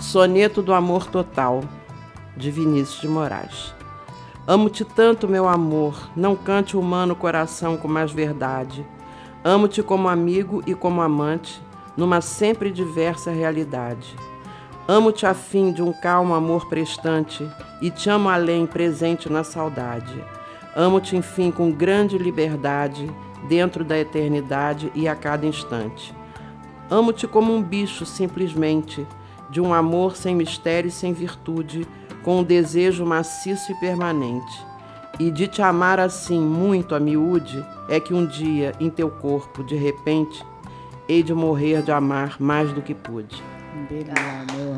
Soneto do Amor Total, de Vinícius de Moraes. Amo-te tanto, meu amor, não cante o humano coração com mais verdade. Amo-te como amigo e como amante, numa sempre diversa realidade. Amo-te a fim de um calmo amor prestante, e te amo além, presente na saudade. Amo-te, enfim, com grande liberdade, dentro da eternidade e a cada instante. Amo-te como um bicho, simplesmente, de um amor sem mistério e sem virtude, com um desejo maciço e permanente. E de te amar assim, muito a miúde, é que um dia, em teu corpo, de repente, hei de morrer de amar mais do que pude. Beleza, amor.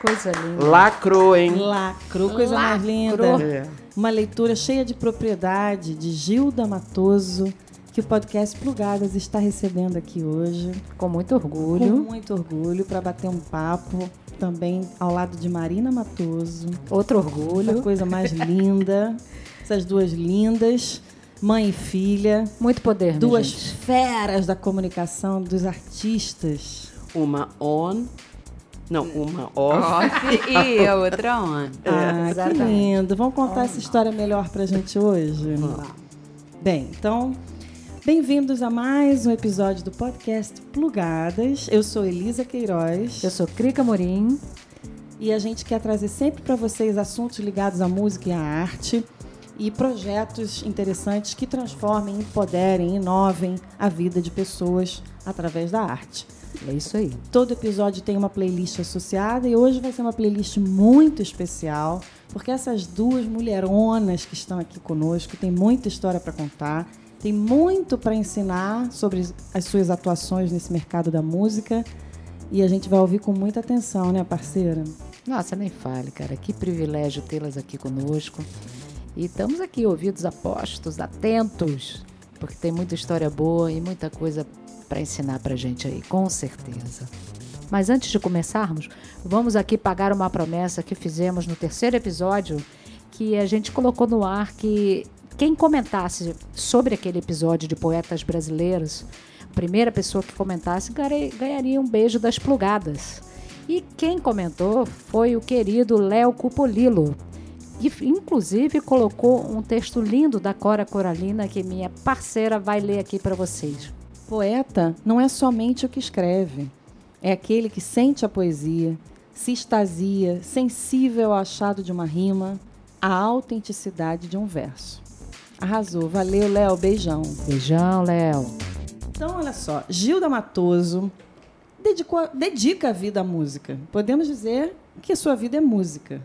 Coisa linda. Lacrou, hein? Lacrou, coisa mais linda. É. Uma leitura cheia de propriedade de Gilda Matoso, que o podcast Plugadas está recebendo aqui hoje. Com muito Com orgulho. muito orgulho para bater um papo. Também ao lado de Marina Matoso. Outro Outra orgulho. coisa mais linda. Essas duas lindas, mãe e filha. Muito poder, Duas gente. feras da comunicação, dos artistas. Uma on, não, uma off. Off e a outra on. ah, que exatamente. lindo. Vamos contar essa história melhor pra gente hoje? Bem, então, bem-vindos a mais um episódio do podcast Plugadas. Eu sou Elisa Queiroz Eu sou Crica Morim. e a gente quer trazer sempre para vocês assuntos ligados à música e à arte e projetos interessantes que transformem, empoderem, inovem a vida de pessoas através da arte. É isso aí. Todo episódio tem uma playlist associada e hoje vai ser uma playlist muito especial, porque essas duas mulheronas que estão aqui conosco têm muita história para contar, tem muito para ensinar sobre as suas atuações nesse mercado da música e a gente vai ouvir com muita atenção, né, parceira? Nossa, nem fale, cara. Que privilégio tê-las aqui conosco. E estamos aqui, ouvidos apostos, atentos, porque tem muita história boa e muita coisa para ensinar pra gente aí, com certeza. Mas antes de começarmos, vamos aqui pagar uma promessa que fizemos no terceiro episódio, que a gente colocou no ar que quem comentasse sobre aquele episódio de poetas brasileiros, a primeira pessoa que comentasse ganha- ganharia um beijo das plugadas. E quem comentou foi o querido Léo Cupolilo, que inclusive colocou um texto lindo da Cora Coralina que minha parceira vai ler aqui para vocês. Poeta não é somente o que escreve, é aquele que sente a poesia, se extasia, sensível ao achado de uma rima, à autenticidade de um verso. Arrasou, valeu, Léo, beijão. Beijão, Léo. Então, olha só, Gilda Matoso dedicou- dedica a vida à música. Podemos dizer que a sua vida é música,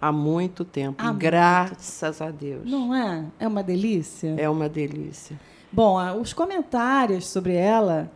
Há muito tempo, Há muito graças a Deus. não é? É uma delícia? É uma delícia. Bom, os comentários sobre ela,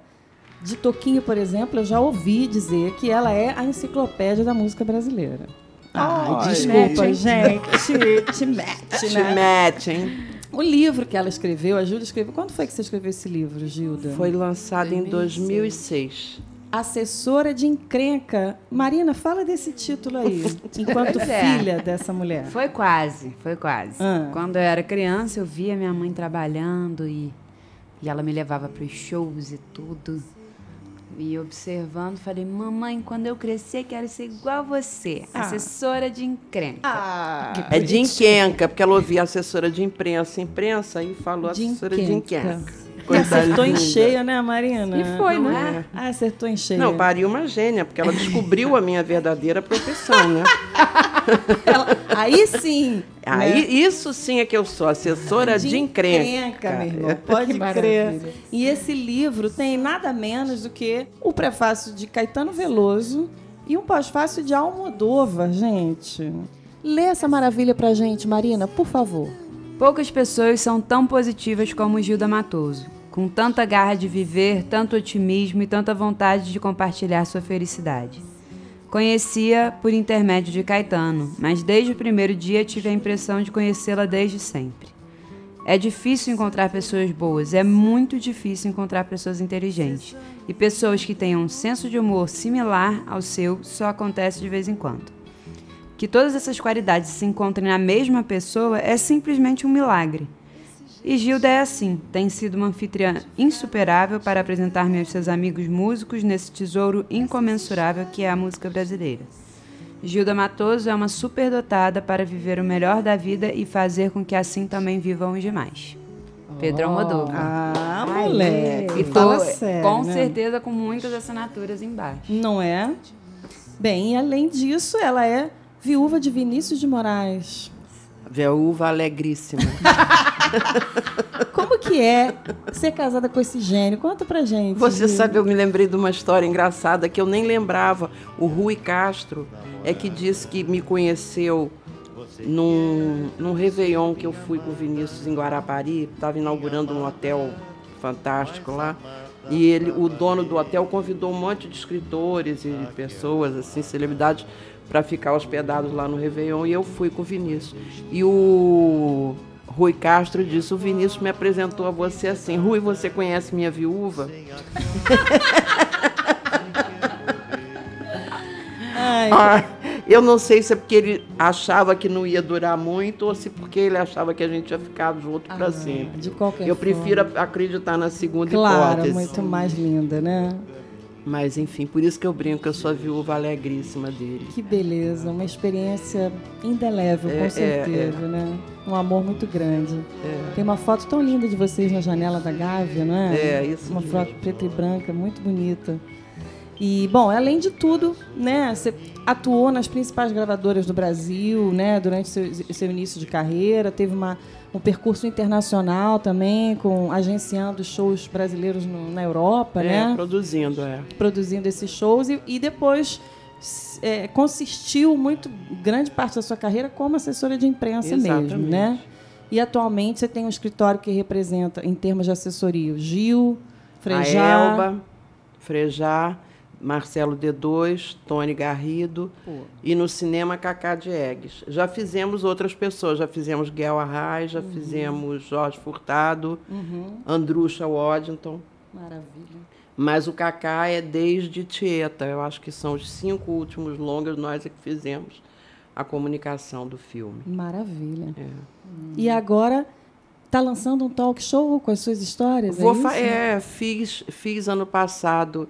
de Toquinho, por exemplo, eu já ouvi dizer que ela é a enciclopédia da música brasileira. Ai, Olha. desculpa, gente. Te, te mete, Te né? mete, hein? O livro que ela escreveu, a Gilda escreveu. Quando foi que você escreveu esse livro, Gilda? Foi lançado em 2006. 2006. Assessora de encrenca. Marina, fala desse título aí, enquanto é. filha dessa mulher. Foi quase, foi quase. Ah. Quando eu era criança, eu via minha mãe trabalhando e, e ela me levava para os shows e tudo. E observando, falei, mamãe, quando eu crescer, quero ser igual a você, Ah. assessora de encrenca. Ah, É de enquenca, porque ela ouvia assessora de imprensa, imprensa, e falou De assessora de enquenca. enquenca. E acertou em linda. cheio, né, Marina? E foi, Não né? é? Ah, acertou em cheio. Não, pariu uma gênia, porque ela descobriu a minha verdadeira profissão, né? Ela- aí sim. Aí, né? isso sim é que eu sou, assessora de, encrenca. meu irmão. Pode Que crer. E esse livro tem nada menos do que o prefácio de Caetano Veloso e um pós-fácio de Almodóvar, gente. Lê essa maravilha pra gente, Marina, por favor. Poucas pessoas são tão positivas como Gilda Matoso, com tanta garra de viver, tanto otimismo e tanta vontade de compartilhar sua felicidade. Conhecia por intermédio de Caetano, mas desde o primeiro dia tive a impressão de conhecê-la desde sempre. É difícil encontrar pessoas boas, é muito difícil encontrar pessoas inteligentes. E pessoas que tenham um senso de humor similar ao seu só acontece de vez em quando. Que todas essas qualidades se encontrem na mesma pessoa é simplesmente um milagre. E Gilda é assim, tem sido uma anfitriã insuperável para apresentar-me aos seus amigos músicos nesse tesouro incomensurável que é a música brasileira. Gilda Matoso é uma superdotada para viver o melhor da vida e fazer com que assim também vivam os demais. Pedro Almodóvar. Ah, moleque. E fala tô, sério, com né? certeza com muitas assinaturas embaixo. Não é? Bem, e além disso, ela é viúva de Vinícius de Moraes. Viúva alegríssima. Como que é ser casada com esse gênio? Conta pra gente. Você sabe, eu me lembrei de uma história engraçada que eu nem lembrava. O Rui Castro é que disse que me conheceu num, num Réveillon que eu fui com o Vinícius em Guarapari. Estava inaugurando um hotel fantástico lá. E ele, o dono do hotel convidou um monte de escritores e pessoas, assim, celebridades, para ficar hospedados lá no Réveillon. E eu fui com o Vinícius. E o Rui Castro disse: O Vinícius me apresentou a você assim. Rui, você conhece minha viúva? Ai, Ah, eu não sei se é porque ele achava que não ia durar muito ou se porque ele achava que a gente ia ficar junto para ah, sempre. De qualquer Eu forma. prefiro acreditar na segunda Claro, hipótese. muito mais linda, né? Mas enfim, por isso que eu brinco que eu sou a viúva alegríssima dele. Que beleza, uma experiência indelével, É, com é, certeza, né? Um amor muito grande. É. Tem uma foto tão linda de vocês na janela da Gávea, não é? É, isso Uma mesmo. foto preta e branca, muito bonita. E, bom, além de tudo, né, você atuou nas principais gravadoras do Brasil, né, durante seu, seu início de carreira, teve uma, um percurso internacional também, com agenciando shows brasileiros no- na Europa, É, né? produzindo, é. produzindo esses shows e, e depois é, consistiu muito grande parte da sua carreira como assessora de imprensa mesmo, Exatamente. né? E atualmente você tem um escritório que representa, em termos de assessoria, o Gil, Frejá, A Elba, Frejá, Marcelo D2, Tony Garrido e no cinema Cacá Diegues. Já fizemos outras pessoas, já fizemos Guel Arraes, já fizemos Jorge Furtado, Andrucha Waddington. Maravilha. Mas o Cacá é desde Tieta. Eu acho que são os cinco últimos longas nós é que fizemos a comunicação do filme. Maravilha. É. E agora está lançando um talk show com as suas histórias, Vou é isso? é, fiz, fiz ano passado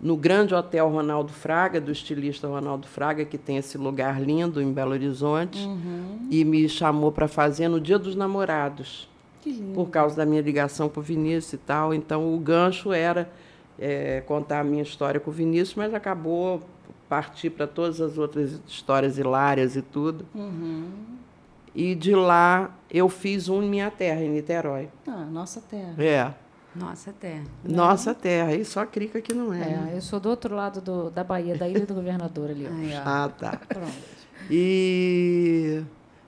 no grande hotel Ronaldo Fraga, do estilista Ronaldo Fraga, que tem esse lugar lindo em Belo Horizonte, Uhum. e me chamou para fazer no Dia dos Namorados, Que lindo. por causa da minha ligação com o Vinícius e tal. Então o gancho era é, contar a minha história com o Vinícius, mas acabou partir para todas as outras histórias hilárias e tudo. Uhum. E de lá eu fiz um em minha terra, em Niterói. Ah, nossa terra. É. Nossa terra. Nossa terra, e só crica que não é. né? É, eu sou do outro lado do- da Bahia, da Ilha do Governador ali. Aí. Ah, tá. Pronto. E,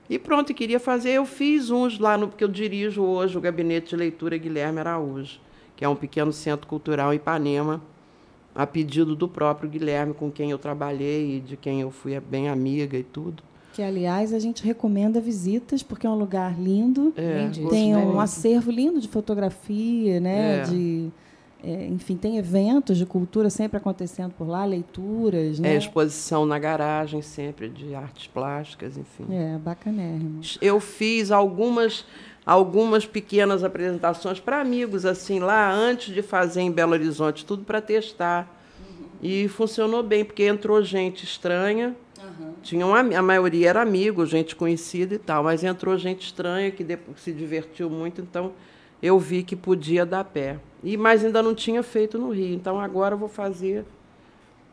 e pronto, e queria fazer. Eu fiz uns lá no. Porque eu dirijo hoje o Gabinete de Leitura Guilherme Araújo, que é um pequeno centro cultural em Ipanema, a pedido do próprio Guilherme, com quem eu trabalhei e de quem eu fui bem amiga e tudo. Que, aliás, a gente recomenda visitas, porque é um lugar lindo. É. Tem um acervo lindo de fotografia, né? É. De, é, enfim, tem eventos de cultura sempre acontecendo por lá, leituras, né? É, exposição na garagem sempre de artes plásticas, enfim. É, bacanérrimo. Eu fiz algumas algumas pequenas apresentações para amigos assim lá antes de fazer em Belo Horizonte, tudo para testar. E funcionou bem, porque entrou gente estranha. Tinha uma, a maioria era amigo, gente conhecida e tal, mas entrou gente estranha que depois se divertiu muito, então eu vi que podia dar pé. E mas ainda não tinha feito no Rio, então agora eu vou fazer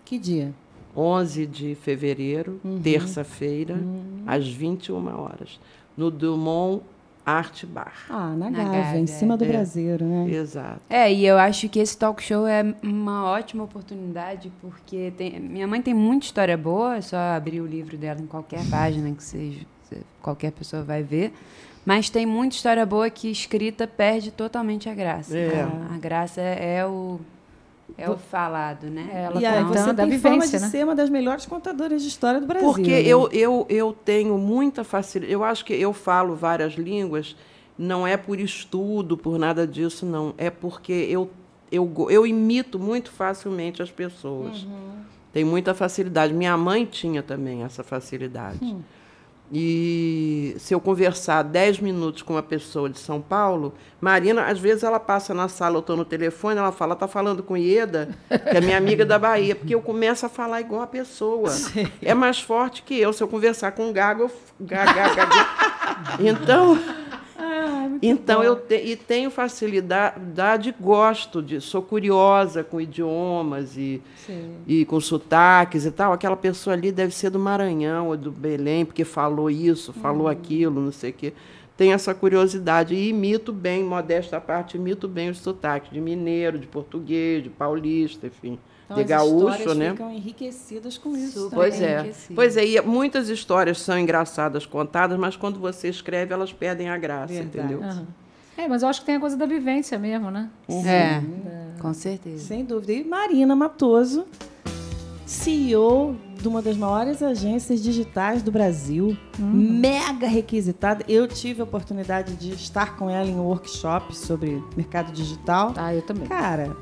Que dia? 11 de fevereiro, terça-feira, às 21 horas, no Dumont Art Bar. Ah, na, Na Gávea, Gávea, em cima do é. Braseiro, né? Exato. É, e eu acho que esse talk show é uma ótima oportunidade, porque tem- minha mãe tem muita história boa, é só abrir o livro dela em qualquer página que seja, se- qualquer pessoa vai ver. Mas tem muita história boa que escrita perde totalmente a graça. É. A, a graça é, é o, é o falado, né? É, ela e aí você tem fama vivência, de né? ser uma das melhores contadoras de história do Brasil. Porque né? eu, eu, eu tenho muita facilidade. Eu acho que eu falo várias línguas, não é por estudo, por nada disso, não. É porque eu, eu, eu imito muito facilmente as pessoas. Tenho muita facilidade. Minha mãe tinha também essa facilidade. E se eu conversar 10 minutos com uma pessoa de São Paulo, Marina, às vezes ela passa na sala, eu estou no telefone, ela fala, tá falando com Ieda, que é minha amiga da Bahia, porque eu começo a falar igual a pessoa. Sim. É mais forte que eu. Se eu conversar com um gago, eu gaga, gaga. Então, então eu te, e tenho facilidade, gosto de, sou curiosa com idiomas e, e com sotaques e tal. Aquela pessoa ali deve ser do Maranhão ou do Belém, porque falou isso, falou uhum. aquilo, não sei o quê. Tenho essa curiosidade e imito bem, modesta parte, imito bem os sotaques de mineiro, de português, de paulista, enfim. Então, de as gaúcho, né? ficam enriquecidas com isso. Super pois é. Pois é, e muitas histórias são engraçadas contadas, mas quando você escreve, elas perdem a graça, Verdade. entendeu? Uhum. É, mas eu acho que tem a coisa da vivência mesmo, né? Uhum. É, com certeza. Sem dúvida. E Marina Matoso, CEO de uma das maiores agências digitais do Brasil, uhum. mega requisitada. Eu tive a oportunidade de estar com ela em um workshop sobre mercado digital. Ah, eu também. Cara,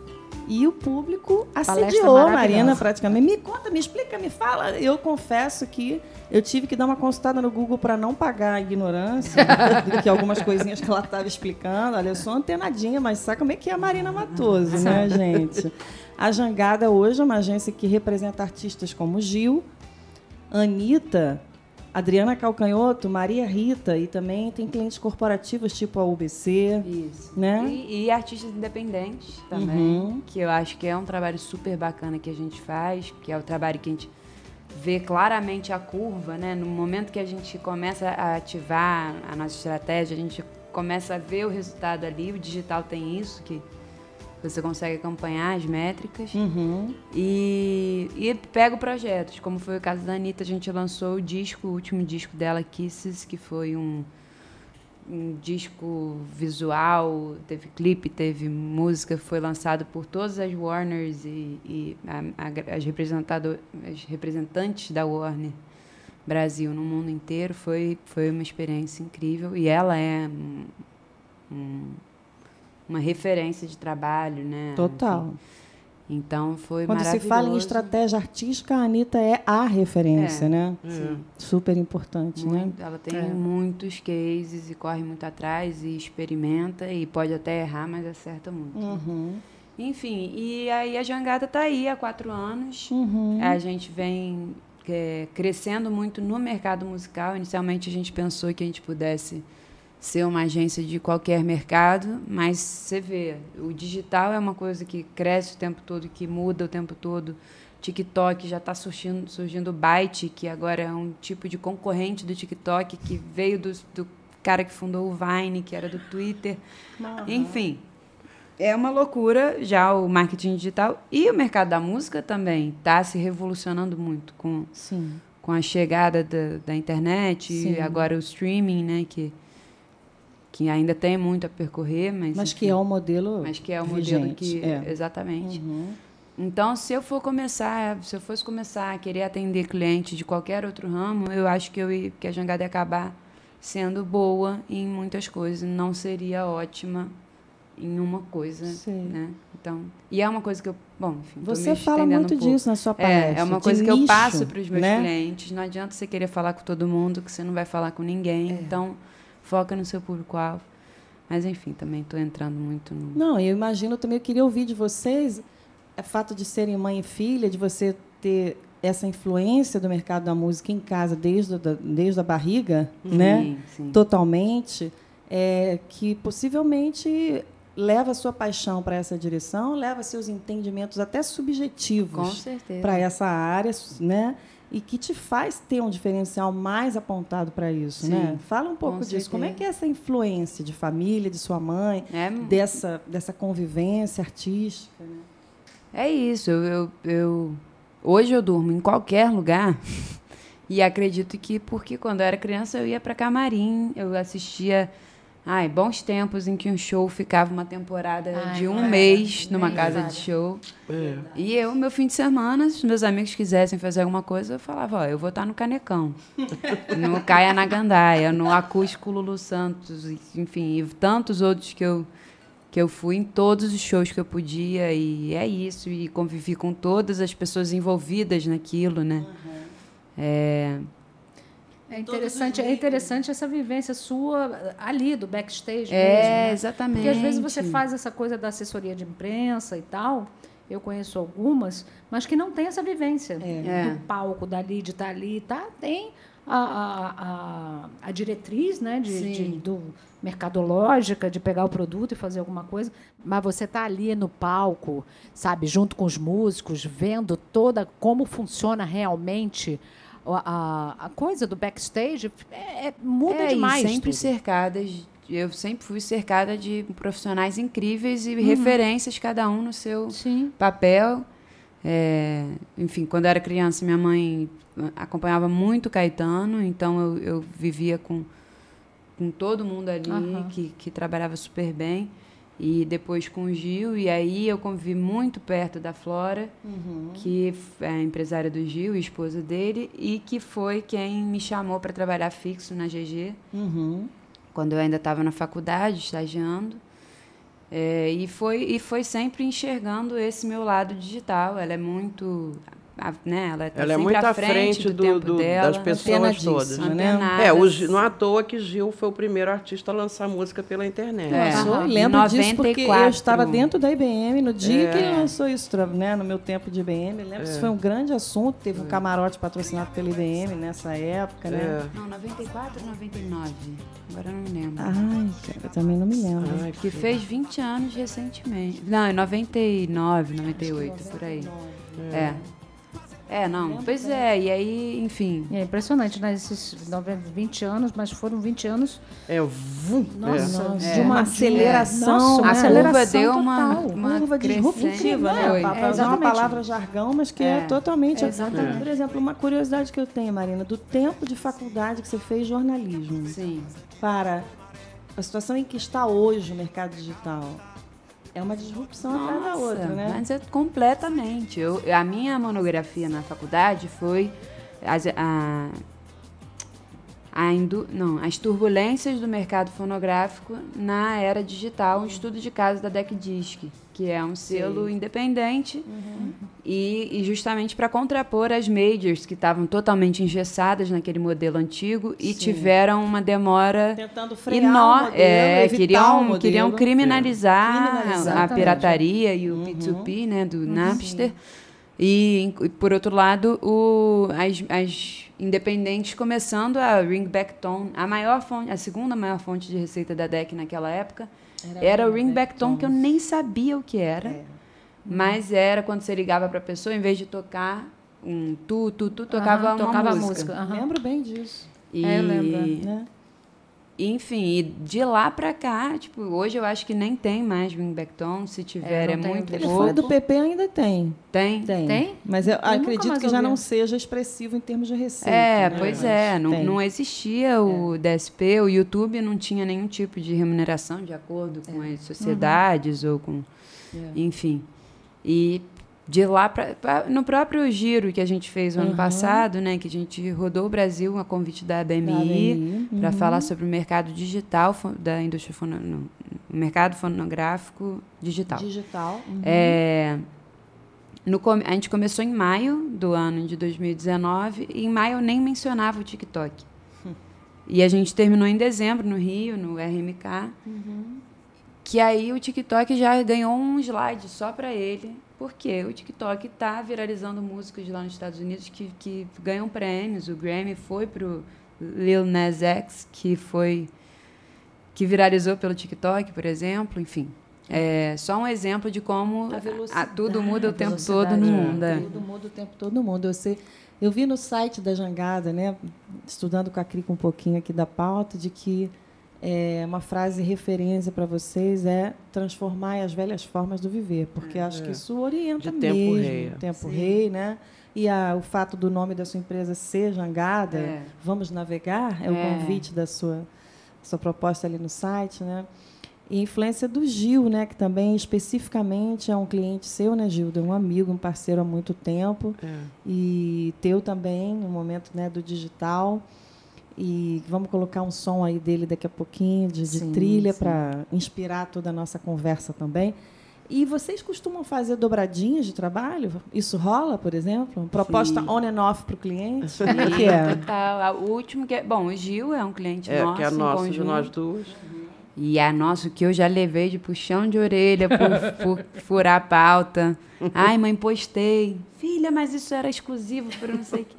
e o público assediou a Marina praticamente. Me conta, me explica, me fala. Eu confesso que eu tive que dar uma consultada no Google para não pagar a ignorância que algumas coisinhas que ela estava explicando. Olha, eu sou antenadinha, mas sabe como é que é a Marina Matoso, né, gente? A Jangada hoje é uma agência que representa artistas como Gil, Anitta, Adriana Calcanhoto, Maria Rita e também tem clientes corporativos tipo a UBC. Isso. Né? E, e artistas independentes também, uhum. que eu acho que é um trabalho super bacana que a gente faz, que é o trabalho que a gente vê claramente a curva, né? No momento que a gente começa a ativar a nossa estratégia, a gente começa a ver o resultado ali. O digital tem isso, que você consegue acompanhar as métricas uhum. e, e pega projetos, como foi o caso da Anitta, a gente lançou o disco, o último disco dela, Kisses, que foi um, um disco visual, teve clipe, teve música, foi lançado por todas as Warners e, e a, a, as, as representantes da Warner Brasil no mundo inteiro. Foi, foi uma experiência incrível e ela é um, um uma referência de trabalho, né? Total. Enfim. Então foi Quando maravilhoso. se fala em estratégia artística, a Anitta é a referência, é, né? Sim. Super importante, né? Muito, né? Ela tem é. muitos cases e corre muito atrás e experimenta e pode até errar, mas acerta muito. Uhum. Enfim, e aí a Jangada está aí há quatro anos. Uhum. A gente vem é, crescendo muito no mercado musical. Inicialmente a gente pensou que a gente pudesse ser uma agência de qualquer mercado, mas você vê, o digital é uma coisa que cresce o tempo todo, que muda o tempo todo. TikTok já está surgindo, surgindo o Byte, que agora é um tipo de concorrente do TikTok, que veio do, do cara que fundou o Vine, que era do Twitter. Uhum. Enfim, é uma loucura já o marketing digital. E o mercado da música também está se revolucionando muito com, Sim. com a chegada da, da internet Sim. e agora o streaming, né? Que, que ainda tem muito a percorrer, mas mas enfim, que é o modelo mas que é o vigente, modelo que é. exatamente. Uhum. Então, se eu for começar, se eu fosse começar a querer atender cliente de qualquer outro ramo, eu acho que eu que a jangada ia acabar sendo boa em muitas coisas, não seria ótima em uma coisa, Sim. né? Então, e é uma coisa que eu, bom, enfim, você fala muito um disso na sua palestra. É, é uma coisa que nicho, eu passo para os meus né? clientes. Não adianta você querer falar com todo mundo, que você não vai falar com ninguém. É. Então, foca no seu público-alvo. Mas, enfim, também estou entrando muito no. Não, eu imagino também, eu queria ouvir de vocês o fato de serem mãe e filha, de você ter essa influência do mercado da música em casa desde, a, desde a barriga, sim, né? Sim. Totalmente. É, que possivelmente leva a sua paixão para essa direção, leva seus entendimentos até subjetivos para essa área, né? E que te faz ter um diferencial mais apontado para isso, Sim, né? Fala um pouco disso. Certeza. Como é que é essa influência de família, de sua mãe, é, dessa, dessa convivência artística? Né? É isso. Eu, eu, eu, hoje eu durmo em qualquer lugar e acredito que porque quando eu era criança eu ia para camarim, eu assistia Ai, bons tempos em que um show ficava uma temporada Ai, de um mês numa casa de show. É. E eu, meu fim de semana, se meus amigos quisessem fazer alguma coisa, eu falava, ó, eu vou estar no Canecão, no Caia na Gandaia, no Acústico Lulu Santos, enfim, e tantos outros que eu que eu fui em todos os shows que eu podia e é isso e convivi com todas as pessoas envolvidas naquilo, né? Uhum. É, É interessante, é interessante essa vivência sua ali do backstage é, mesmo. Né? exatamente. Porque às vezes você faz essa coisa da assessoria de imprensa e tal. Eu conheço algumas, mas que não tem essa vivência É. do palco, dali, de estar ali, tá? Tem a, a, a, a diretriz, né, de, de- do mercadológica, de pegar o produto e fazer alguma coisa, mas você tá ali no palco, sabe, junto com os músicos, vendo toda como funciona realmente a, a, coisa do backstage, é, é- muda é, demais. E sempre tudo. cercadas. Eu sempre fui cercada de profissionais incríveis Uhum. e referências, cada um no seu Sim. papel. É, enfim, quando eu era criança, minha mãe acompanhava muito Caetano, então eu, eu vivia com, com todo mundo ali Aham. que, que trabalhava super bem. E depois com o Gil, e aí eu convivi muito perto da Flora, que f- é a empresária do Gil, esposa dele, e que foi quem me chamou para trabalhar fixo na GG Uhum. quando eu ainda estava na faculdade, estagiando. É, e, foi, e foi sempre enxergando esse meu lado digital. Ela é muito. A- né, ela tá Ela é muito à à frente do, do- tempo do- dela. das pessoas Antenadíssima, todas. né? É, o, não à toa que Gil foi o primeiro artista a lançar música pela internet. É. Lançou, lembro disso porque 94. eu estava dentro da IBM no dia É. que ele lançou isso, né, no meu tempo de IBM. Lembro que isso foi um grande assunto, teve um camarote patrocinado pela IBM nessa época, né? É. Não, 94 ou 99? Agora eu não me lembro. Ai, cara, eu também não me lembro. Ai, que fez 20 anos recentemente. Não, em 99, 98, por aí. É. É, não. Pois é, e aí, enfim. É impressionante, né? Esses 90, 20 anos, mas foram 20 anos É, vum, Nossa, é. Nossa, É. de uma aceleração, Nossa, uma né? aceleração curva deu uma, total. uma curva disruptiva, né? Foi. Para É, usar uma exatamente. palavra jargão, mas que é, É, totalmente. exatamente. Por exemplo, uma curiosidade que eu tenho, Marina, do tempo de faculdade que você fez jornalismo Sim. para a situação em que está hoje o mercado digital. É uma disrupção atrás da Nossa, outra, né? Mas é completamente. Eu, a minha monografia na faculdade foi as, a, a indu, não, as turbulências do mercado fonográfico na era digital, um estudo de caso da Deck Disc, que é um selo independente Uhum. e, e justamente para contrapor as majors que estavam totalmente engessadas naquele modelo antigo e Sim. tiveram uma demora Tentando frear o modelo, é, queriam, o modelo. queriam criminalizar, Criminalizar, a pirataria e o Uhum. P2P, né, do Napster. E, e, por outro lado, o, as, as independentes começando a ringback tone. A maior fonte, a segunda maior fonte de receita da DEC naquela época era, o ringback tone, que eu nem sabia o que era. É. Mas era quando você ligava para a pessoa, em vez de tocar um tu, tu, tu, tocava uma tocava música. música. aham. Lembro bem disso. E, É, eu lembro, Né? Enfim, e de lá pra cá, tipo, hoje eu acho que nem tem mais ringback tone, se tiver É, é, muito o telefone do pouco. PP ainda tem. Tem? Tem. Tem? Mas eu, nunca acredito que já não seja expressivo em termos de receita. É, né? pois Mas é, não, não existia o DSP, o YouTube não tinha nenhum tipo de remuneração de acordo com É. as sociedades ou com. É. Enfim. E de lá para. No próprio giro que a gente fez o ano Uhum. passado, né, que a gente rodou o Brasil a convite da Da BMI. ABMI, para uhum. falar sobre o mercado digital da indústria fono, no, mercado fonográfico digital. Digital. uhum. É, no, a gente começou em maio do ano de 2019 e em maio eu nem mencionava o TikTok. E a gente terminou em dezembro no Rio, no RMK. Que aí o TikTok já ganhou um slide só para ele, porque o TikTok está viralizando músicas lá nos Estados Unidos que, que ganham prêmios. O Grammy foi pro Lil Nas X, que foi que viralizou pelo TikTok, por exemplo, enfim. É só um exemplo de como A a- tudo muda o tempo todo no é. mundo. é. Tudo muda o tempo todo no mundo. Eu, sei- eu vi no site da Jangada, né, estudando com a Crica um pouquinho aqui da pauta, de que é, uma frase referência para vocês é transformar as velhas formas do viver, porque acho que isso orienta De tempo mesmo. rei. Tempo rei, né? E a- o fato do nome da sua empresa ser Jangada, É. Vamos Navegar, é, o É. convite da sua, sua proposta ali no site, né? E influência do Gil, né, que também especificamente é um cliente seu, né, Gilda? Um amigo, um parceiro há muito tempo. É. E teu também, no momento né, do digital. E vamos colocar um som aí dele daqui a pouquinho, de, de Sim, trilha, sim. para inspirar toda a nossa conversa também. E vocês costumam fazer dobradinhas de trabalho? Isso rola, por exemplo? Proposta Sim. on and off para o cliente? Como é que é? Total. O último que é. Bom, o Gil é um cliente É, nosso. que é nosso de nós duas. E a nossa, que eu já levei de puxão de orelha por, por furar a pauta. Ai, mãe, postei. Filha, mas isso era exclusivo para não sei o que.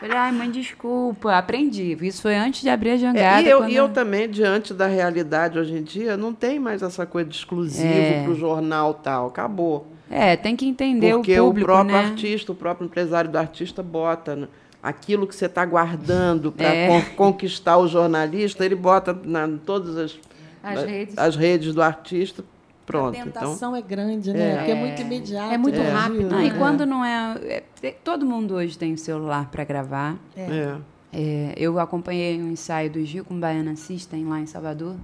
Falei, ai, mãe, desculpa. Aprendi. Isso foi antes de abrir a É, jangada. e eu, quando- e eu também, diante da realidade hoje em dia, não tem mais essa coisa de exclusivo É. para o jornal tal. Acabou. É, tem que entender Porque o público, o próprio né? artista, o próprio empresário do artista bota né, aquilo que você está guardando para É. conquistar o jornalista, ele bota na, em todas as, As redes. as redes do artista. Pronto. A Então, tentação é grande, né? É. Porque é muito imediato. É muito né, rápido, Gil? Ah, e É. quando não é, é- é- Todo mundo hoje tem o celular para gravar. é. É, eu acompanhei um ensaio do Gil com Baiana System lá em Salvador,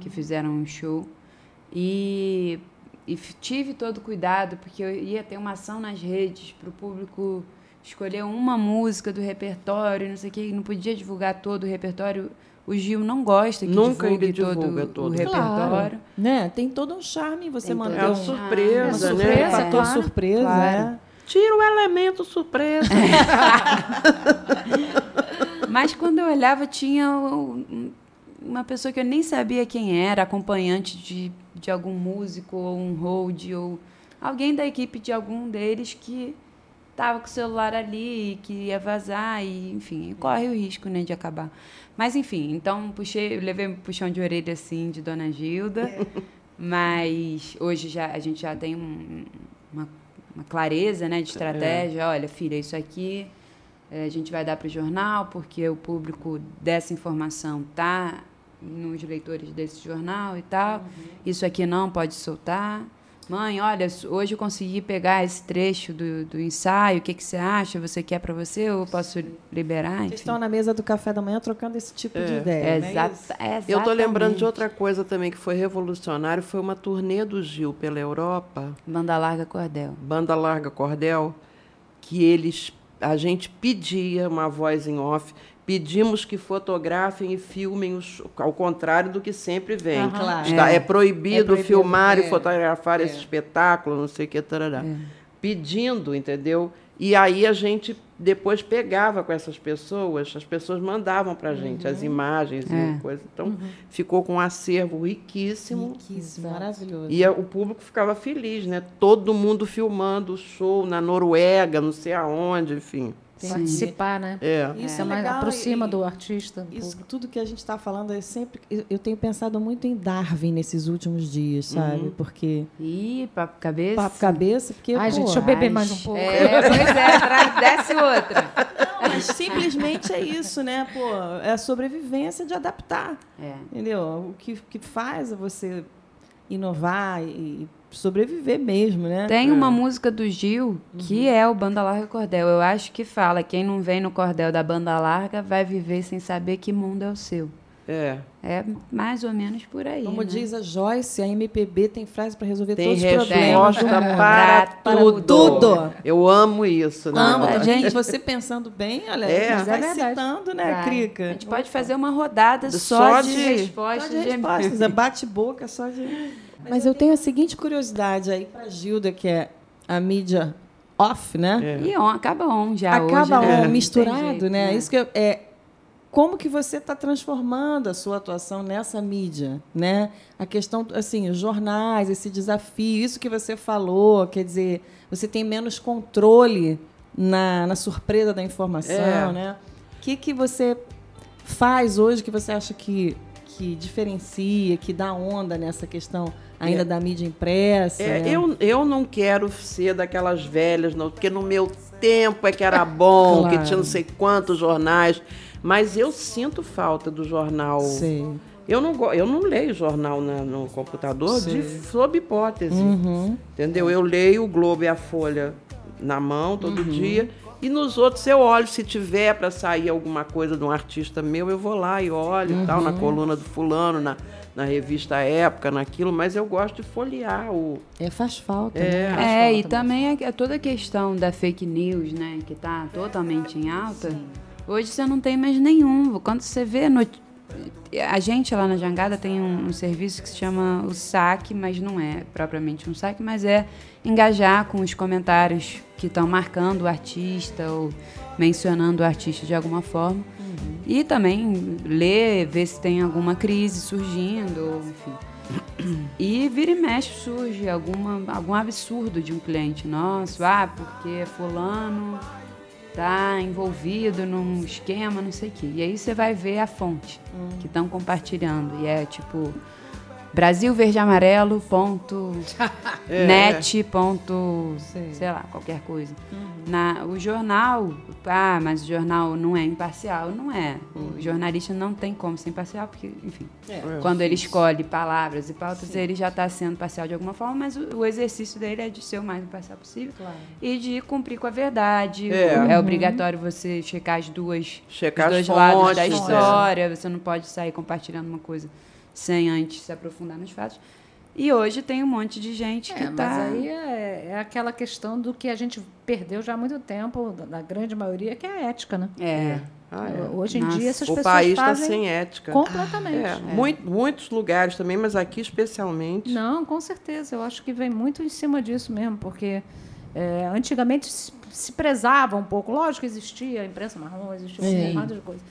que fizeram um show. E, e tive todo cuidado, porque eu ia ter uma ação nas redes para o público escolher uma música do repertório, não sei o que, não podia divulgar todo o repertório. O Gil não gosta que Nunca divulgue todo, todo. o Claro. repertório. Né? Tem todo um charme em você Tem manter É uma um... surpresa, uma né? surpresa, É. fator Claro, surpresa, claro. é. Tira o elemento surpresa. Mas quando eu olhava, tinha um- uma pessoa que eu nem sabia quem era, acompanhante de, de algum músico, ou um hold, ou alguém da equipe de algum deles que estava com o celular ali e que ia vazar, e, enfim, corre o risco né, de acabar. Mas, enfim, então puxei, levei um puxão de orelha assim de Dona Gilda, mas hoje já, a gente já tem um- uma, uma clareza né, de estratégia. Olha, filha, isso aqui eh, a gente vai dar para o jornal, porque o público dessa informação tá nos leitores desse jornal e tal. Isso aqui não pode soltar. Mãe, olha, hoje eu consegui pegar esse trecho do, do ensaio. O que, que você acha? Você quer para você eu posso liberar? Vocês Enfim. estão na mesa do café da manhã trocando esse tipo de É. ideia. É exata- é Eu tô lembrando de outra coisa também que foi revolucionário, foi uma turnê do Gil pela Europa, Banda larga cordel. banda larga cordel, que eles a gente pedia uma voz em off, pedimos que fotografem e filmem os, ao contrário do que sempre vem. Aham. Claro. Está, é. É. proibido É proibido, filmar é. e fotografar esse espetáculo, não sei o que, tarará. Pedindo, entendeu? E aí a gente depois pegava com essas pessoas, as pessoas mandavam para a gente as imagens É. e coisas. Então, ficou com um acervo riquíssimo. Riquíssimo, maravilhoso. E a- o público ficava feliz, né? Todo mundo filmando o show na Noruega, não sei aonde, enfim. Participar, né? É. Isso É é mais legal. aproxima e- do artista. do Isso tudo que a gente está falando é sempre. Eu, eu tenho pensado muito em Darwin nesses últimos dias, sabe? Porque. Ih, papo cabeça. Papo cabeça, porque. Ai, pô, gente, deixa eu beber Ai, mais um pouco. É, pois é, traz, desce outra. Não, mas simplesmente é isso, né? Pô, é a sobrevivência de adaptar. É. Entendeu? O que, que faz você inovar e sobreviver mesmo, né? Tem uma música do Gil que é o Banda Larga Cordel. Eu acho que fala: quem não vem no cordel da banda larga vai viver sem saber que mundo é o seu. É. É mais ou menos por aí. Como né? diz a Joyce, a MPB tem frase para resolver Tem todos os problemas. mundo. para, Para tudo. tudo. Eu amo isso, né? Amo. Não, gente, gente- você pensando bem, olha, É. a gente Mas é vai verdade. citando, né, Vai. A gente pode fazer uma rodada Só só, de, de- Só respostas. de respostas, é bate-boca, só de... Mas eu tenho a seguinte curiosidade aí para Gilda, que é a mídia off, né? É. E on, acaba on já Acaba hoje. né? on, tem misturado, jeito, né? Isso que eu- é como que você está transformando a sua atuação nessa mídia, né? A questão, assim, os jornais, esse desafio, isso que você falou, quer dizer, você tem menos controle na, na surpresa da informação, É. né? O que, que você faz hoje que você acha que, que diferencia, que dá onda nessa questão ainda É. da mídia impressa? É, né? eu, eu não quero ser daquelas velhas, não, porque no meu tempo é que era bom, Claro. que tinha não sei quantos jornais, mas eu sinto falta do jornal. Sei. Eu não, eu não leio jornal na- no computador de, sob hipótese. Uhum. Entendeu? Eu leio o Globo e a Folha na mão todo Uhum. dia. E nos outros eu olho, se tiver para sair alguma coisa de um artista meu, eu vou lá e olho e tal, Uhum. na coluna do fulano, na, na revista Época, naquilo, mas eu gosto de folhear o. É, faz falta. É. né? É, e também é, é toda a questão da fake news, né, que está totalmente em alta. Hoje você não tem mais nenhum. Quando você vê, noti- a gente lá na Jangada tem um, um, serviço que se chama o saque, mas não é propriamente um saque, mas é engajar com os comentários que estão marcando o artista ou mencionando o artista de alguma forma. Uhum. E também ler, ver se tem alguma crise surgindo, enfim. E vira e mexe surge alguma, algum absurdo de um cliente nosso, ah, porque fulano tá envolvido num esquema, não sei o quê. E aí você vai ver a fonte hum. que estão compartilhando. E é tipo Brasil Verde Amarelo ponto é, ponto sei. sei. lá qualquer coisa uhum. na o jornal ah mas o jornal não é imparcial não é uhum. o jornalista não tem como ser imparcial porque enfim é. quando ele escolhe palavras e pautas Sim. ele já está sendo parcial de alguma forma mas o, o, exercício dele é de ser o mais imparcial possível claro. e de cumprir com a verdade é, uhum. é obrigatório você checar as duas checar os dois lados da história você não pode sair compartilhando uma coisa sem antes se aprofundar nos fatos. E hoje tem um monte de gente é, que está. Mas aí é, é, aquela questão do que a gente perdeu já há muito tempo, na grande maioria, que é a ética, né? É. Ah, é. Hoje em Nossa. dia essas o pessoas país está sem ética. Completamente. É, é. Muito, muitos lugares também, mas aqui especialmente. Não, com certeza. Eu acho que vem muito em cima disso mesmo, porque é, antigamente se, se, prezava um pouco. Lógico que existia a imprensa marrom, existia um monte de coisa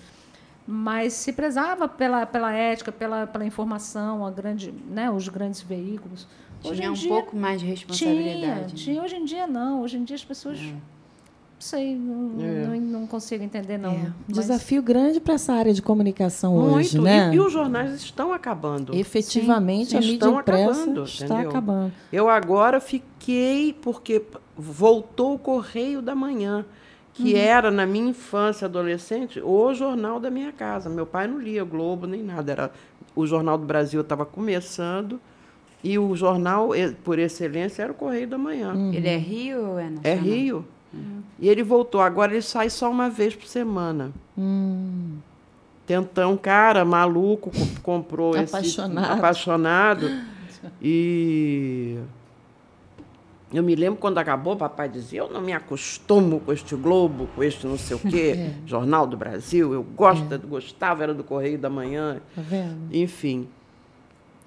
mas se prezava pela, pela ética, pela, pela informação, a grande, né, os grandes veículos. Hoje tinha um dia, pouco mais de responsabilidade. Tinha, né? tinha, hoje em dia não. Hoje em dia as pessoas. É. Não sei, não, é. não, não, consigo entender, não. É. Mas... Desafio grande para essa área de comunicação Muito. hoje, né? E, e, os jornais estão acabando. Efetivamente, Sim. a mídia estão impressa acabando, está entendeu? acabando. Eu agora fiquei, porque voltou o Correio da Manhã que uhum. era, na minha infância, adolescente, o jornal da minha casa. Meu pai não lia Globo nem nada. Era, o Jornal do Brasil estava começando e o jornal, por excelência, era o Correio da Manhã. Uhum. Ele é Rio ou é nacional? É Rio. Uhum. E ele voltou. Agora ele sai só uma vez por semana. Hum. Tentão, cara, maluco, comprou apaixonado. esse... Apaixonado. e eu me lembro quando acabou, o papai dizia: Eu não me acostumo com este Globo, com este não sei o quê, é. Jornal do Brasil. Eu gosto, é. gostava, era do Correio da Manhã. Tá vendo? Enfim.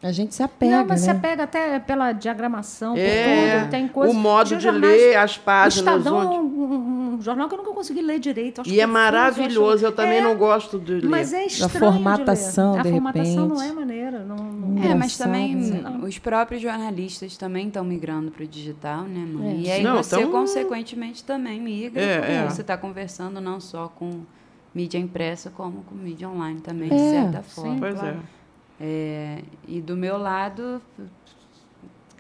A gente se apega. Não, mas né? se apega até pela diagramação, é, por tudo. Tem coisas. O modo de ler as páginas. O Estadão, onde... um, um, jornal que eu nunca consegui ler direito. Acho e é maravilhoso, eu, eu também é, não gosto de ler. Mas é estranho. A formatação, de, de A formatação não é maneira. Não é, mas também não. os próprios jornalistas também estão migrando para o digital, né, mãe? É. E aí não, você, tão... consequentemente, também migra. É, é. Você está conversando não só com mídia impressa, como com mídia online também, de é, certa forma. Sim, pois claro. é. É, e do meu lado,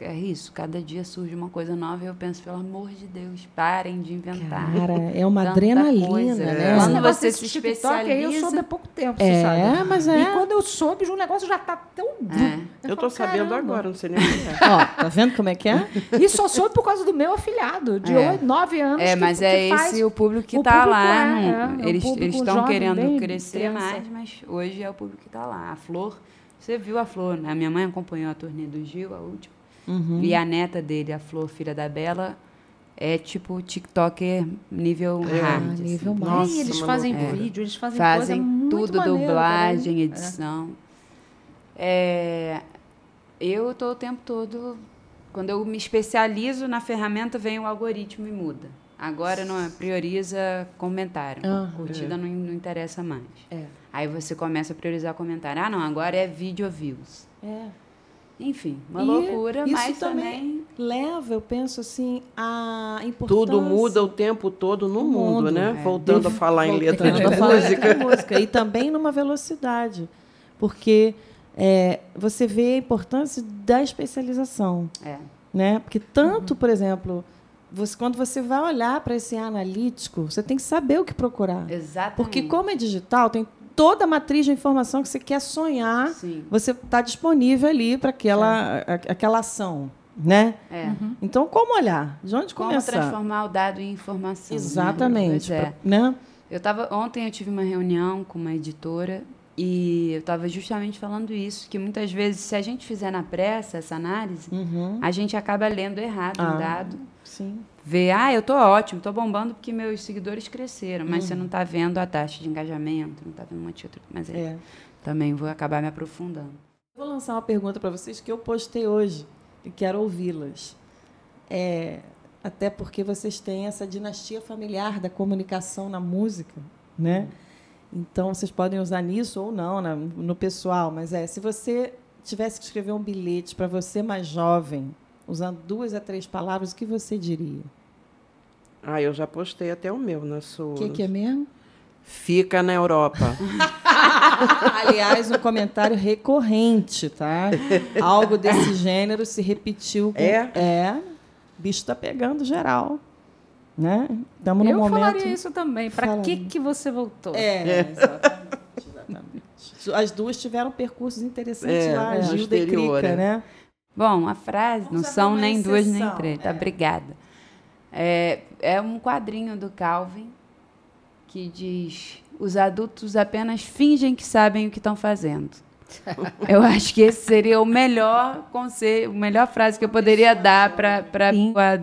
é isso, cada dia surge uma coisa nova e eu penso, pelo amor de Deus, parem de inventar. Cara, é uma adrenalina, coisa. né? Quando você se especializa... Aí eu soube há pouco tempo, é, sabe? mas é. E quando eu soube, o negócio já está tão... É. Eu estou sabendo agora, não sei nem o que é. Ó, tá vendo como é que é? E só soube por causa do meu afilhado, de é. 8, 9 anos. É, mas que, é que esse o público que está lá. É, é, eles estão querendo crescer criança. mais, mas hoje é o público que está lá. A Flor você viu a Flor, né? A minha mãe acompanhou a turnê do Gil, a última. Uhum. E a neta dele, a Flor, filha da Bela, é tipo TikToker nível é, hard. Assim. Nível assim. Nossa, e eles fazem é. vídeo, eles fazem, fazem tudo, maneiro, dublagem, edição. É. eu estou o tempo todo. Quando eu me especializo na ferramenta, vem o algoritmo e muda. Agora não é, prioriza comentário. Uhum. Curtida é. não, não interessa mais. É. Aí você começa a priorizar comentário. Ah, não, agora é vídeo views. É. Enfim, uma e loucura, mas também, leva, eu penso assim, a importância. Tudo muda o tempo todo no mundo, mundo né? É. Voltando a falar em letra de música. música. E também numa velocidade. Porque é, você vê a importância da especialização. É. Né? Porque tanto, uhum. por exemplo, você, quando você vai olhar para esse analítico, você tem que saber o que procurar. Exatamente. Porque como é digital, tem toda a matriz de informação que você quer sonhar, Sim. você está disponível ali para aquela, aquela ação. Né? É. Uhum. Então, como olhar? De onde como começar? Como transformar o dado em informação. Exatamente. Né? É. né? Eu tava, ontem eu tive uma reunião com uma editora E eu estava justamente falando isso, que muitas vezes, se a gente fizer na pressa essa análise, Uhum. a gente acaba lendo errado Ah. um dado. Sim. Vê, ah, eu tô ótimo, tô bombando porque meus seguidores cresceram, mas você não tá vendo a taxa de engajamento, não tá vendo um monte de outro. Mas aí É. também vou acabar me aprofundando. Vou lançar uma pergunta para vocês que eu postei hoje e quero ouvi-las. É, até porque vocês têm essa dinastia familiar da comunicação na música, né? Então vocês podem usar nisso ou não, na- no pessoal, mas é, se você tivesse que escrever um bilhete para você mais jovem, usando duas a três palavras, o que você diria? Ah, eu já postei até o meu na sua. O que, que é mesmo? Fica na Europa. Aliás, um comentário recorrente, tá? Algo desse gênero se repetiu. Com... É? É. O bicho está pegando geral. Né? Estamos Eu momento. falaria isso também. Para que que você voltou? É, exatamente. exatamente. As duas tiveram percursos interessantes É, lá, é, no Gilda e Crica, é. né? Bom, a frase, não Vamos são abrir uma nem duas nem exceção, três, tá? é. Obrigada. É, é um quadrinho do Calvin que diz: os adultos apenas fingem que sabem o que estão fazendo. Eu acho que esse seria o melhor conselho, a melhor frase que eu poderia dar para mim há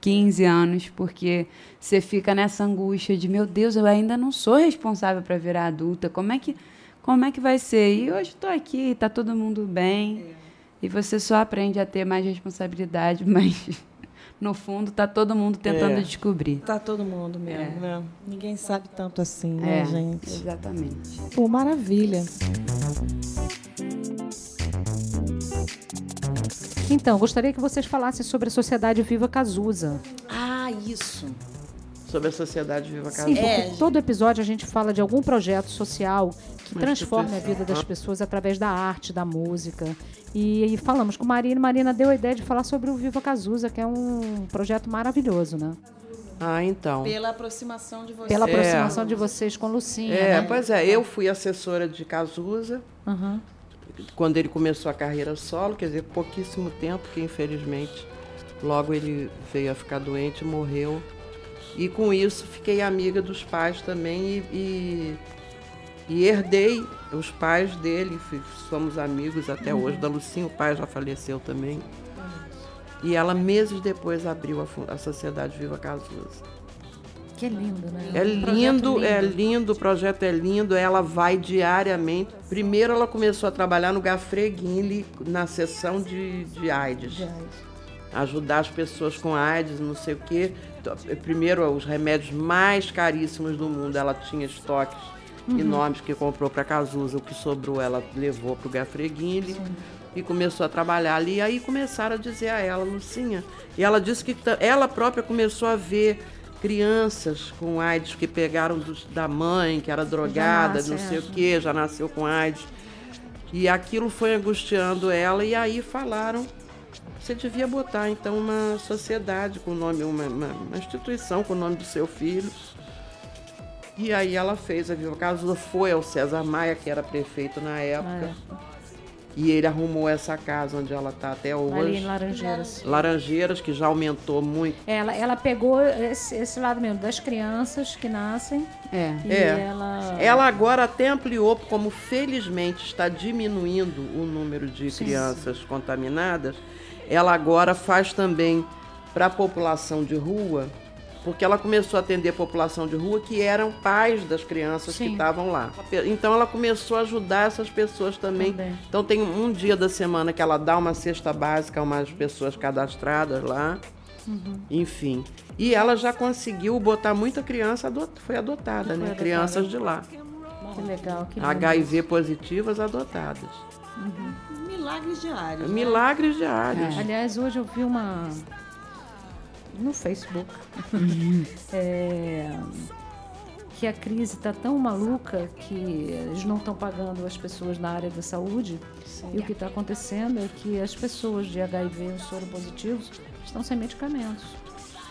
15 anos, porque você fica nessa angústia de, meu Deus, eu ainda não sou responsável para virar adulta. Como é que como é que vai ser? E hoje estou aqui, está todo mundo bem. E você só aprende a ter mais responsabilidade, mas no fundo está todo mundo tentando É. descobrir. Tá todo mundo mesmo, né? Ninguém sabe tanto assim, né, É, gente? exatamente. Pô, maravilha. Então, gostaria que vocês falassem sobre a Sociedade Viva Cazuza. Ah, isso. Sobre a Sociedade Viva Casa. Sim, porque É, todo episódio a gente fala de algum projeto social transforme a vida das pessoas através da arte, da música. E, e falamos com Marina. Marina deu a ideia de falar sobre o Viva Cazuza, que é um projeto maravilhoso, né? Ah, então. Pela aproximação de vocês. Pela É. aproximação de vocês com Lucinha, É, né? pois é, eu fui assessora de Cazuza Aham. quando ele começou a carreira solo, quer dizer, pouquíssimo tempo, que infelizmente logo ele veio a ficar doente, morreu. E com isso fiquei amiga dos pais também e, e, e herdei os pais dele, somos amigos até hoje, da Lucinha, o pai já faleceu também. E ela meses depois abriu a, a Sociedade Viva Cazuza. Que lindo, né? É projeto lindo, é lindo, o projeto é lindo, ela vai diariamente. Primeiro ela começou a trabalhar no Gafreguinle, na seção de, de AIDS. Ajudar as pessoas com AIDS, não sei o quê. Primeiro, os remédios mais caríssimos do mundo, ela tinha estoques enormes que comprou para Cazuza. O que sobrou ela levou para o Gafreguinle e começou a trabalhar ali. E aí começaram a dizer a ela, Lucinha. E ela disse que ela própria começou a ver crianças com AIDS que pegaram dos- da mãe, que era drogada, nasce, não é, sei o já. quê, já nasceu com AIDS. E aquilo foi angustiando ela, e aí falaram: você devia botar então uma sociedade com o nome, uma, uma- uma instituição com o nome do seu filho. E aí ela fez a Viva Cazuza, foi ao César Maia, que era prefeito na época. E ele arrumou essa casa onde ela está até hoje. Ali em Laranjeiras. Laranjeiras, que já aumentou muito. Ela, ela pegou esse, esse lado mesmo das crianças que nascem É. e É. ela... Ela agora até ampliou, como felizmente está diminuindo o número de crianças contaminadas, ela agora faz também para a população de rua, porque ela começou a atender a população de rua que eram pais das crianças que Sim. estavam lá. Então ela começou a ajudar essas pessoas também. Também. Então tem um dia da semana que ela dá uma cesta básica a umas pessoas cadastradas lá. Uhum. Enfim. E ela já conseguiu botar muita criança, adot- foi adotada, né? adotada. Crianças de lá. Que legal, que lindo. HIV positivas adotadas. Milagres diários. né? Milagres diários. Aliás, hoje eu vi uma. No Facebook. É, que a crise está tão maluca que eles não estão pagando as pessoas na área da saúde. E o que está acontecendo é que as pessoas de HIV e soro positivos estão sem medicamentos.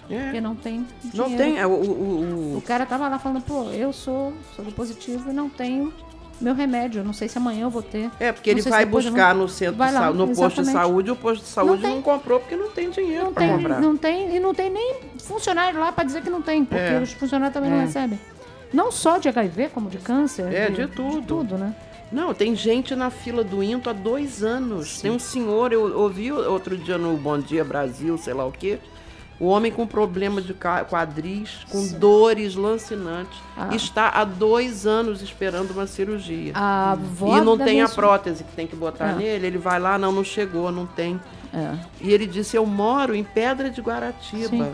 Porque É. não tem Não dinheiro. tem. é, O, o- O o- cara tava lá falando, pô, eu sou soro positivo e não tenho meu remédio. Eu não sei se amanhã eu vou ter. é, porque ele Não se vai buscar vou- no centro Vai de lá, saúde, no posto de exatamente. saúde, e o posto de saúde não, tem. comprou porque não tem dinheiro Não para tem, comprar. não tem, e não tem nem funcionário lá para dizer que não tem, porque É. os funcionários também não É. recebem. Não só de HIV, como de câncer. É, de tudo. De tudo, né? Não, tem gente na fila do Into há dois anos. Tem um senhor, eu ouvi outro dia no Bom Dia Brasil, sei lá o quê. O homem com problema de quadris, com dores lancinantes, Ah. está há dois anos esperando uma cirurgia. E não tem a prótese que tem que botar É. nele. Ele vai lá, não, não chegou, não tem. É. E ele disse: Eu moro em Pedra de Guaratiba.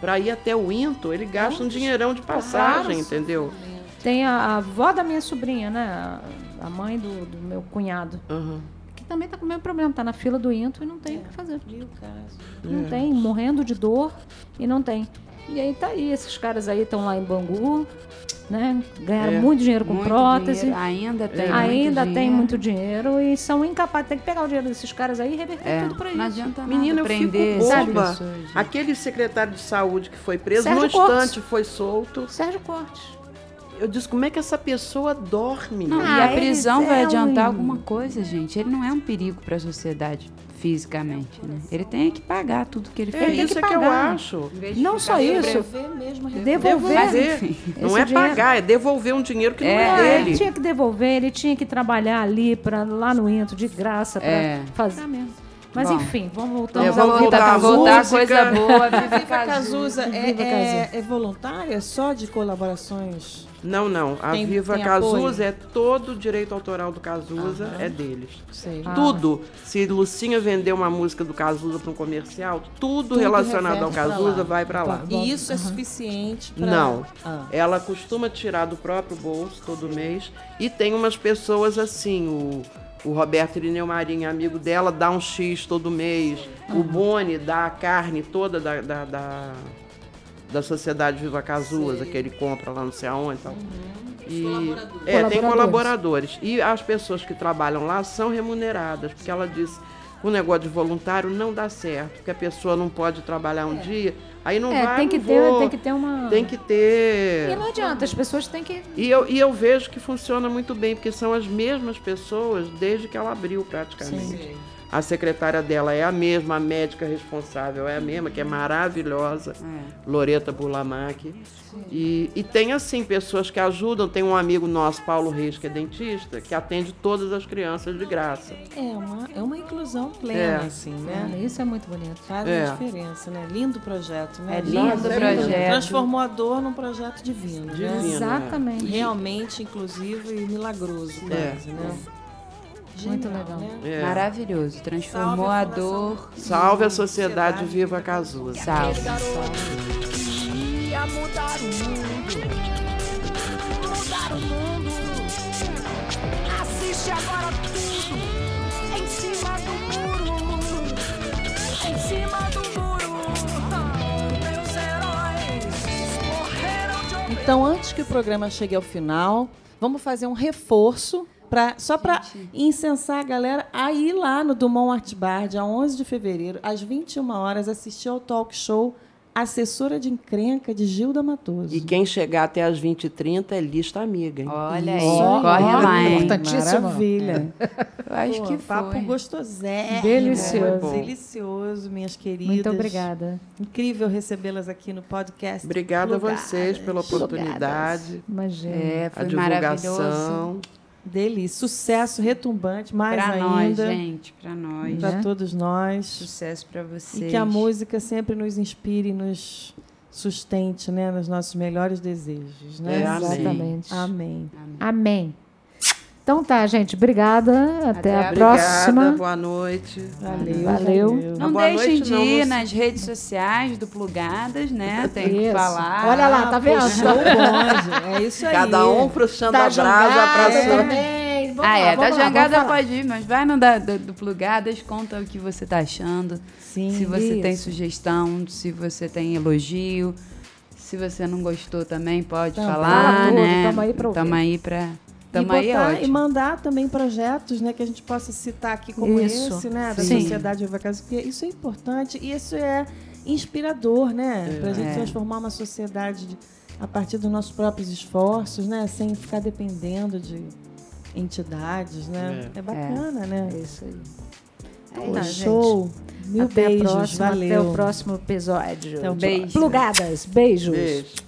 Para ir até o Into, ele gasta um dinheirão de passagem, entendeu? Tem a, a avó da minha sobrinha, né? A, mãe do, do meu cunhado. Aham. Também tá com o mesmo problema. Tá na fila do Into e não tem o que fazer. Caso? Não tem, morrendo de dor e não tem. E aí tá aí, esses caras aí estão lá em Bangu, né? Ganharam É. muito dinheiro com Muito prótese. dinheiro, Ainda tem. Ainda muito tem dinheiro. muito dinheiro e são incapazes. Tem que pegar o dinheiro desses caras aí e reverter É, tudo pra não isso. adianta Menina, nada eu fico prender essas boba. Aquele secretário de saúde que foi preso, Sérgio no Cortes. instante foi solto. Sérgio Cortes. Eu disse, como é que essa pessoa dorme? Não, Ah, e a eles prisão é vai adiantar um- alguma coisa, gente. Ele não é um perigo para a sociedade fisicamente, né? Ele tem que pagar tudo que ele É fez. tem isso que é que eu pagar. acho. Não só isso, Devolver mesmo. devolver. Mas enfim. Não é dinheiro- pagar, é devolver um dinheiro que não É, é, É, ele dele. tinha que devolver, ele tinha que trabalhar ali para lá no Into de graça para É. fazer mesmo. Mas Bom. enfim, vamos É, voltando vamos ao voltar voltar a música. coisa boa. Viva Viva Cazuza é, é, é voluntária só de colaborações? Não, não. A Tem- Viva tem Cazuza apoio? é todo o direito autoral do Cazuza, é deles. Sei. Ah. Tudo. Se Lucinha vender uma música do Cazuza para um comercial, tudo, Tudo relacionado ao pra Cazuza lá. vai para lá. E isso é suficiente para... Não. Ah. Ela costuma tirar do próprio bolso todo mês. E tem umas pessoas assim, o, o Roberto Irineu Marinho, amigo dela, dá um X todo mês. O Boni dá a carne toda da, da, da, da Sociedade Viva Cazuza, que ele compra lá não sei aonde e tal. E, é, tem Colaboradores. colaboradores. E as pessoas que trabalham lá são remuneradas, porque ela disse que o negócio de voluntário não dá certo, porque a pessoa não pode trabalhar um dia, aí não É, vai, tem que, ter, vou. tem que ter uma. Tem que ter. E não adianta, as pessoas têm que. E eu, e eu vejo que funciona muito bem, porque são as mesmas pessoas desde que ela abriu praticamente. A secretária dela é a mesma, a médica responsável é a mesma, que é maravilhosa, Loreta Bulamac. E, e tem, assim, pessoas que ajudam. Tem um amigo nosso, Paulo Reis, que é dentista, que atende todas as crianças de graça. É uma, é uma inclusão plena, É. assim, né? É, isso é muito bonito. Faz É. a diferença, né? Lindo projeto, né? É lindo projeto. Transformou a dor num projeto divino, né? Divino. Exatamente. Realmente inclusivo e milagroso, É. quase, né? Muito Genial, legal. né? É. Maravilhoso. Transformou Salve a a dor. Salve a Sociedade Viva Cazuza. Salve. ia mudar o mundo. Mudar o mundo. Assiste agora tudo. Em cima do muro. Em cima do muro. Meus heróis morreram de Então, antes que o programa chegue ao final, vamos fazer um reforço pra, só para incensar a galera a ir lá no Dumont Art Bar, dia 11 de fevereiro, às 21 horas, assistir ao talk show Assessora de Encrenca, de Gilda Matoso. E quem chegar até as 20h30 é lista amiga, hein? Olha aí, Isso corre lá, hein? Importantíssimo. Maravilha. Eu acho Pô, que papo foi. gostosérrimo. Delicioso. Delicioso, minhas queridas. Muito obrigada. Incrível recebê-las aqui no podcast. Obrigada a vocês pela oportunidade, Imagina. É, a foi maravilhoso. Delícia. Sucesso retumbante, mais Pra ainda. nós, gente. Pra nós. Para Né? todos nós. Sucesso pra vocês. E que a música sempre nos inspire e nos sustente, né? Nos nossos melhores desejos, né? É, amém. Exatamente. Amém. Amém. Então tá, gente. Obrigada. Até, Até a próxima. Obrigada, boa noite. Valeu. Valeu. Não Boa deixem noite, de não, ir nas redes sociais do Plugadas, né? Tem que Isso. falar. Olha lá, tá vendo? Bonde. É isso aí. Cada um puxando Tá a brasa pra. Vamos Ah, lá, é, da lá, jangada pode ir, mas vai no da, do, do Plugadas, conta o que você tá achando. Sim, se você tem isso. sugestão, se você tem elogio. Se você não gostou também, pode Também. falar, Fala tudo, né? tamo aí pra ouvir. Tamo aí pra... E, Tamo aí, é botar, e mandar também projetos né, que a gente possa citar aqui como Isso. esse, né? Da Sim. Sociedade Viva Casa, porque isso é importante e isso é inspirador, né? Para a gente É. transformar uma sociedade de- a partir dos nossos próprios esforços, né? Sem ficar dependendo de entidades, né? É, bacana, né? É isso aí. Então, tá, show. Mil até beijos, a próxima, valeu. Até o próximo episódio. Até o de próximo. Plugadas. Beijos. Beijo.